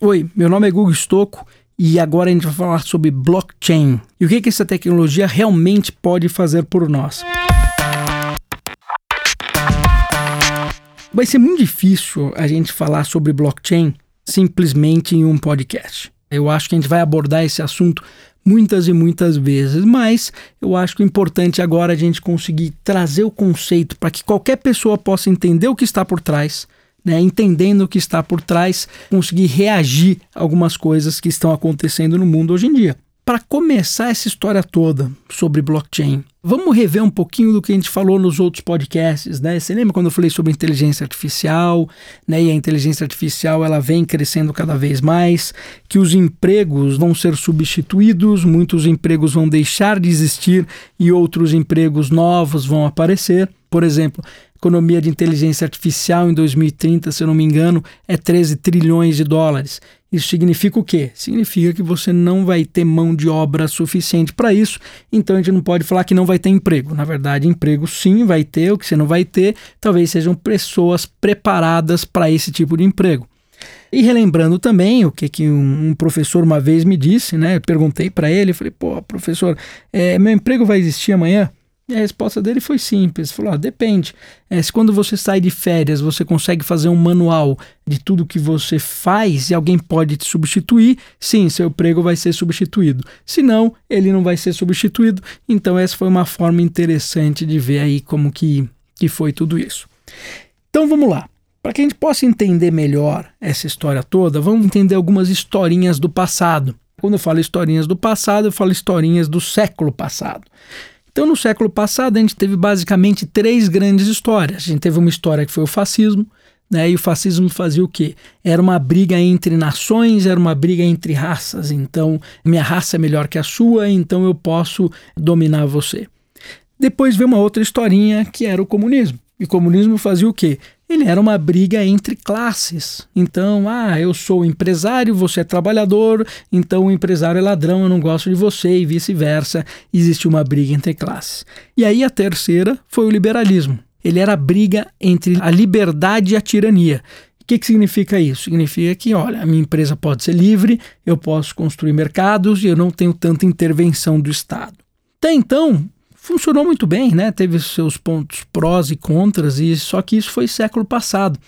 Oi, meu nome é Google Stocco e agora a gente vai falar sobre blockchain e o que, que essa tecnologia realmente pode fazer por nós. Vai ser muito difícil a gente falar sobre blockchain simplesmente em um podcast. Eu acho que a gente vai abordar esse assunto muitas e muitas vezes, mas eu acho que o importante agora é a gente conseguir trazer o conceito para que qualquer pessoa possa entender o que está por trás né, entendendo o que está por trás, conseguir reagir a algumas coisas que estão acontecendo no mundo hoje em dia. Para começar essa história toda sobre blockchain, vamos rever um pouquinho do que a gente falou nos outros podcasts, né? Você lembra quando eu falei sobre inteligência artificial, né? E a inteligência artificial ela vem crescendo cada vez mais, que os empregos vão ser substituídos, muitos empregos vão deixar de existir e outros empregos novos vão aparecer. Por exemplo, economia de inteligência artificial em 2030, se eu não me engano, é 13 trilhões de dólares. Isso significa o quê? Significa que você não vai ter mão de obra suficiente para isso, então a gente não pode falar que não vai ter emprego. Na verdade, emprego sim vai ter, o que você não vai ter, talvez sejam pessoas preparadas para esse tipo de emprego. E relembrando também o que, que um, professor uma vez me disse, né? Eu perguntei para ele, falei, pô, professor, é, meu emprego vai existir amanhã? E a resposta dele foi simples. Falou: ah, depende. É, se quando você sai de férias você consegue fazer um manual de tudo que você faz e alguém pode te substituir, sim, seu emprego vai ser substituído. Se não, ele não vai ser substituído. Então essa foi uma forma interessante de ver aí como que, que foi tudo isso. Então vamos lá. Para que a gente possa entender melhor essa história toda, vamos entender algumas historinhas do passado. Quando eu falo historinhas do passado, eu falo historinhas do século passado. Então, no século passado, a gente teve basicamente três grandes histórias. A gente teve uma história que foi o fascismo, né? E o fascismo fazia o quê? Era uma briga entre nações, era uma briga entre raças. Então, minha raça é melhor que a sua, então eu posso dominar você. Depois veio uma outra historinha que era o comunismo. E o comunismo fazia o quê? Ele era uma briga entre classes. Então, ah, eu sou empresário, você é trabalhador, então o empresário é ladrão, eu não gosto de você, e vice-versa. Existe uma briga entre classes. E aí a terceira foi o liberalismo. Ele era a briga entre a liberdade e a tirania. O que, que significa isso? Significa que, olha, a minha empresa pode ser livre, eu posso construir mercados e eu não tenho tanta intervenção do Estado. Até então, funcionou muito bem, né? Teve seus pontos prós e contras, e só que isso foi século passado.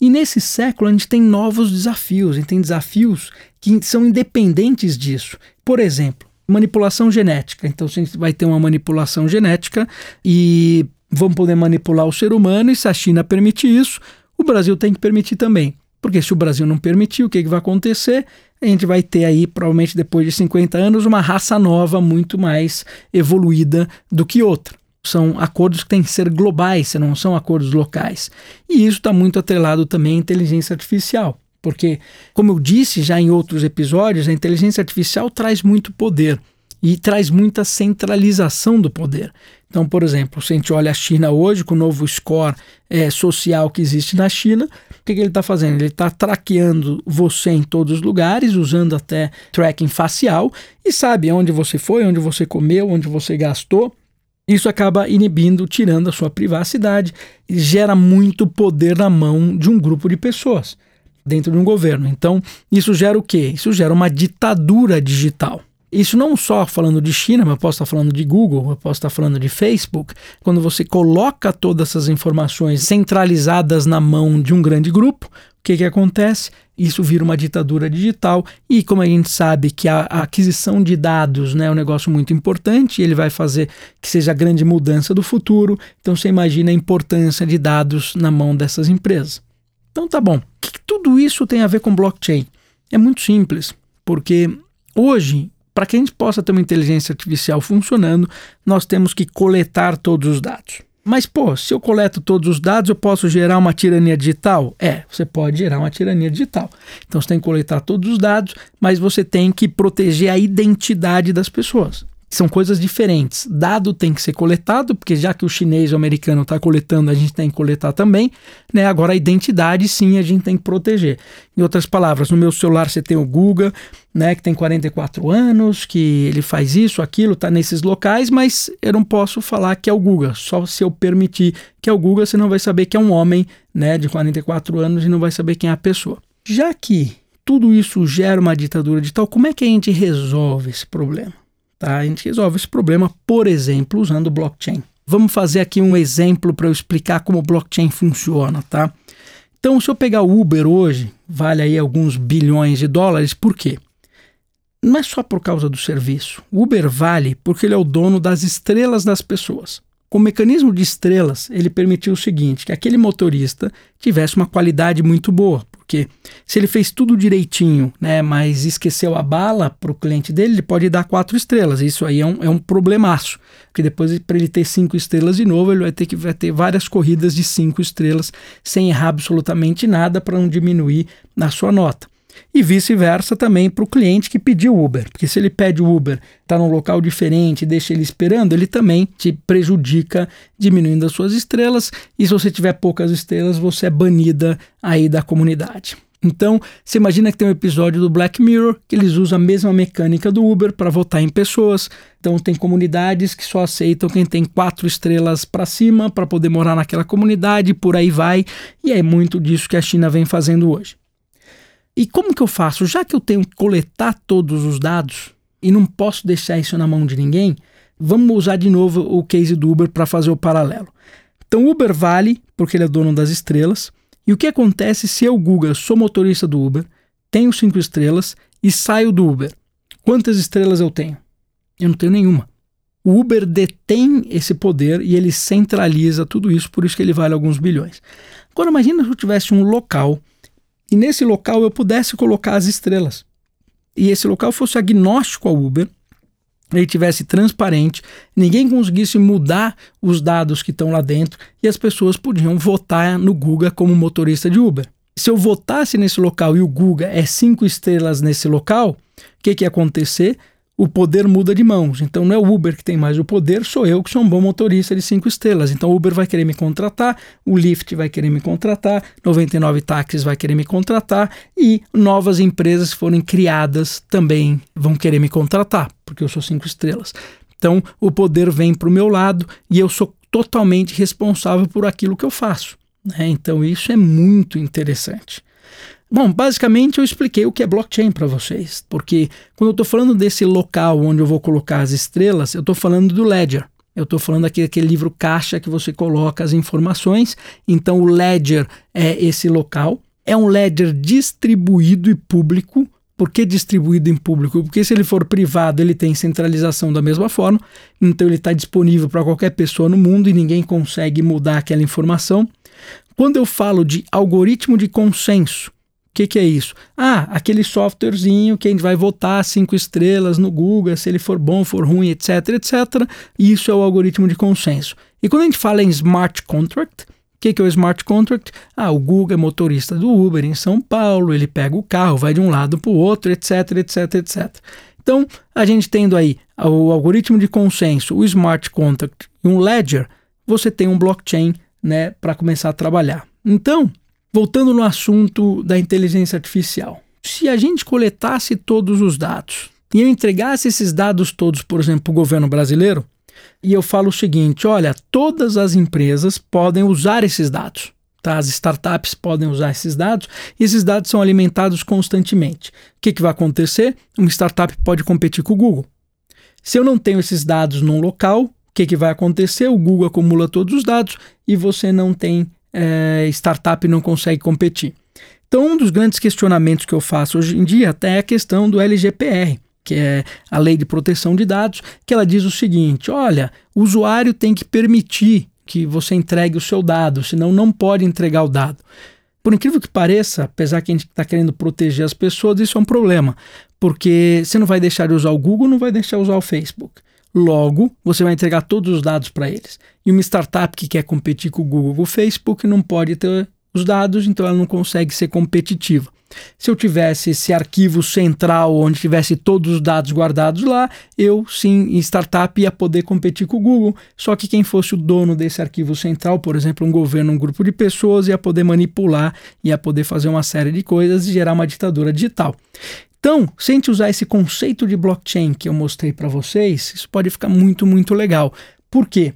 E nesse século a gente tem novos desafios, a gente tem desafios que são independentes disso. Por exemplo, manipulação genética. Então a gente vai ter uma manipulação genética e vamos poder manipular o ser humano, e se a China permitir isso, o Brasil tem que permitir também. Porque se o Brasil não permitir, o que, que vai acontecer? a gente vai ter aí, provavelmente depois de 50 anos, uma raça nova muito mais evoluída do que outra. São acordos que têm que ser globais, não são acordos locais. E isso está muito atrelado também à inteligência artificial. Porque, como eu disse já em outros episódios, a inteligência artificial traz muito poder e traz muita centralização do poder. Então, por exemplo, se a gente olha a China hoje, com o novo score é, social que existe na China, o que, que ele está fazendo? Ele está traqueando você em todos os lugares, usando até tracking facial, e sabe onde você foi, onde você comeu, onde você gastou. Isso acaba inibindo, tirando a sua privacidade e gera muito poder na mão de um grupo de pessoas dentro de um governo. Então, isso gera o quê? Isso gera uma ditadura digital. Isso não só falando de China, mas posso estar falando de Google, eu posso estar falando de Facebook. Quando você coloca todas essas informações centralizadas na mão de um grande grupo, o que, que acontece? Isso vira uma ditadura digital e como a gente sabe que a, a aquisição de dados né, é um negócio muito importante, ele vai fazer que seja a grande mudança do futuro. Então você imagina a importância de dados na mão dessas empresas. Então tá bom. O que, que tudo isso tem a ver com blockchain? É muito simples, porque hoje para que a gente possa ter uma inteligência artificial funcionando, nós temos que coletar todos os dados. Mas, pô, se eu coleto todos os dados, eu posso gerar uma tirania digital? É, você pode gerar uma tirania digital. Então você tem que coletar todos os dados, mas você tem que proteger a identidade das pessoas. São coisas diferentes. Dado tem que ser coletado, porque já que o chinês o americano está coletando, a gente tem que coletar também. Né? Agora, a identidade, sim, a gente tem que proteger. Em outras palavras, no meu celular você tem o Guga, né, que tem 44 anos, que ele faz isso, aquilo, está nesses locais, mas eu não posso falar que é o Guga. Só se eu permitir que é o Guga, você não vai saber que é um homem né, de 44 anos e não vai saber quem é a pessoa. Já que tudo isso gera uma ditadura digital, como é que a gente resolve esse problema? Tá? A gente resolve esse problema, por exemplo, usando blockchain. Vamos fazer aqui um exemplo para eu explicar como o blockchain funciona, tá? Então, se eu pegar o Uber hoje, vale aí alguns bilhões de dólares, por quê? Não é só por causa do serviço. O Uber vale porque ele é o dono das estrelas das pessoas. Com o mecanismo de estrelas, ele permitiu o seguinte: que aquele motorista tivesse uma qualidade muito boa. Porque se ele fez tudo direitinho, né, mas esqueceu a bala para o cliente dele, ele pode dar quatro estrelas. Isso aí é um, é um problemaço. Porque depois, para ele ter cinco estrelas de novo, ele vai ter que vai ter várias corridas de cinco estrelas sem errar absolutamente nada para não diminuir na sua nota e vice-versa também para o cliente que pediu Uber, porque se ele pede o Uber, está num local diferente, deixa ele esperando, ele também te prejudica diminuindo as suas estrelas e se você tiver poucas estrelas, você é banida aí da comunidade. Então, você imagina que tem um episódio do Black Mirror que eles usam a mesma mecânica do Uber para votar em pessoas. Então, tem comunidades que só aceitam quem tem quatro estrelas para cima para poder morar naquela comunidade, por aí vai. E é muito disso que a China vem fazendo hoje. E como que eu faço? Já que eu tenho que coletar todos os dados e não posso deixar isso na mão de ninguém, vamos usar de novo o case do Uber para fazer o paralelo. Então, o Uber vale porque ele é dono das estrelas. E o que acontece se eu, Google, sou motorista do Uber, tenho cinco estrelas e saio do Uber? Quantas estrelas eu tenho? Eu não tenho nenhuma. O Uber detém esse poder e ele centraliza tudo isso, por isso que ele vale alguns bilhões. Agora, imagina se eu tivesse um local e nesse local eu pudesse colocar as estrelas. E esse local fosse agnóstico ao Uber, ele tivesse transparente, ninguém conseguisse mudar os dados que estão lá dentro e as pessoas podiam votar no Google como motorista de Uber. Se eu votasse nesse local e o Google é cinco estrelas nesse local, o que, que ia acontecer? O poder muda de mãos. Então não é o Uber que tem mais o poder, sou eu que sou um bom motorista de cinco estrelas. Então o Uber vai querer me contratar, o Lyft vai querer me contratar, 99 táxis vai querer me contratar e novas empresas que forem criadas também vão querer me contratar, porque eu sou cinco estrelas. Então o poder vem para o meu lado e eu sou totalmente responsável por aquilo que eu faço. Né? Então isso é muito interessante. Bom, basicamente eu expliquei o que é blockchain para vocês, porque quando eu estou falando desse local onde eu vou colocar as estrelas, eu estou falando do Ledger. Eu estou falando aqui daquele livro caixa que você coloca as informações. Então, o Ledger é esse local. É um Ledger distribuído e público. Por que distribuído em público? Porque se ele for privado, ele tem centralização da mesma forma. Então, ele está disponível para qualquer pessoa no mundo e ninguém consegue mudar aquela informação. Quando eu falo de algoritmo de consenso, que, que é isso? Ah, aquele softwarezinho que a gente vai votar cinco estrelas no Google, se ele for bom, for ruim, etc, etc. Isso é o algoritmo de consenso. E quando a gente fala em smart contract, o que, que é o smart contract? Ah, o Google é motorista do Uber em São Paulo, ele pega o carro, vai de um lado para o outro, etc, etc, etc. Então, a gente tendo aí o algoritmo de consenso, o smart contract e um ledger, você tem um blockchain né, para começar a trabalhar. Então, Voltando no assunto da inteligência artificial. Se a gente coletasse todos os dados e eu entregasse esses dados todos, por exemplo, para o governo brasileiro, e eu falo o seguinte: olha, todas as empresas podem usar esses dados. Tá? As startups podem usar esses dados e esses dados são alimentados constantemente. O que, que vai acontecer? Uma startup pode competir com o Google. Se eu não tenho esses dados num local, o que, que vai acontecer? O Google acumula todos os dados e você não tem é, startup não consegue competir. Então, um dos grandes questionamentos que eu faço hoje em dia até é a questão do LGPR, que é a Lei de Proteção de Dados, que ela diz o seguinte: olha, o usuário tem que permitir que você entregue o seu dado, senão não pode entregar o dado. Por incrível que pareça, apesar que a gente está querendo proteger as pessoas, isso é um problema, porque você não vai deixar de usar o Google, não vai deixar de usar o Facebook. Logo, você vai entregar todos os dados para eles. E uma startup que quer competir com o Google ou o Facebook não pode ter os dados, então ela não consegue ser competitiva. Se eu tivesse esse arquivo central onde tivesse todos os dados guardados lá, eu sim, em startup, ia poder competir com o Google. Só que quem fosse o dono desse arquivo central, por exemplo, um governo, um grupo de pessoas, ia poder manipular, ia poder fazer uma série de coisas e gerar uma ditadura digital. Então, se a gente usar esse conceito de blockchain que eu mostrei para vocês, isso pode ficar muito, muito legal. Por quê?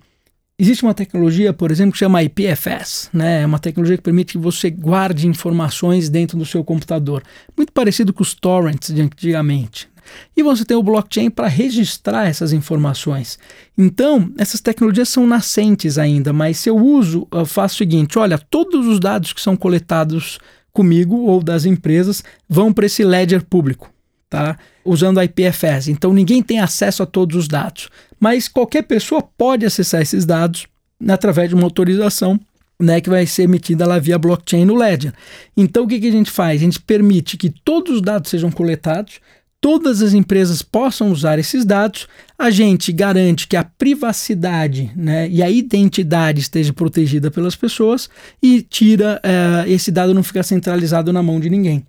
Existe uma tecnologia, por exemplo, que chama IPFS, né? É uma tecnologia que permite que você guarde informações dentro do seu computador, muito parecido com os torrents de antigamente. E você tem o blockchain para registrar essas informações. Então, essas tecnologias são nascentes ainda, mas se eu uso, eu faço o seguinte: olha, todos os dados que são coletados comigo ou das empresas vão para esse ledger público. Tá? Usando IPFS. Então ninguém tem acesso a todos os dados, mas qualquer pessoa pode acessar esses dados através de uma autorização né, que vai ser emitida lá via blockchain no Ledger. Então o que, que a gente faz? A gente permite que todos os dados sejam coletados, todas as empresas possam usar esses dados, a gente garante que a privacidade né, e a identidade esteja protegida pelas pessoas e tira uh, esse dado não fica centralizado na mão de ninguém.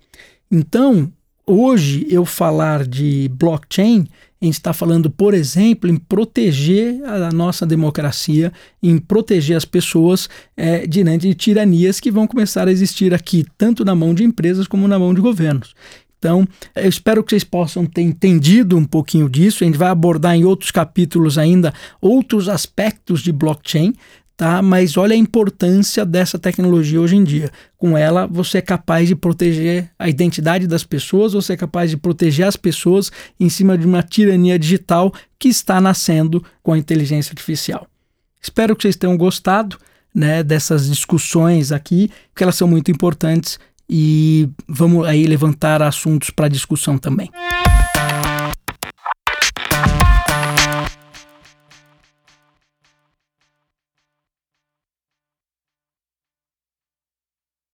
Então, hoje eu falar de blockchain, a gente está falando, por exemplo, em proteger a nossa democracia, em proteger as pessoas é, diante de tiranias que vão começar a existir aqui, tanto na mão de empresas como na mão de governos. Então, eu espero que vocês possam ter entendido um pouquinho disso. A gente vai abordar em outros capítulos ainda outros aspectos de blockchain, tá? Mas olha a importância dessa tecnologia hoje em dia. Com ela, você é capaz de proteger a identidade das pessoas, você é capaz de proteger as pessoas em cima de uma tirania digital que está nascendo com a inteligência artificial. Espero que vocês tenham gostado né, dessas discussões aqui, porque elas são muito importantes e vamos aí levantar assuntos para discussão também.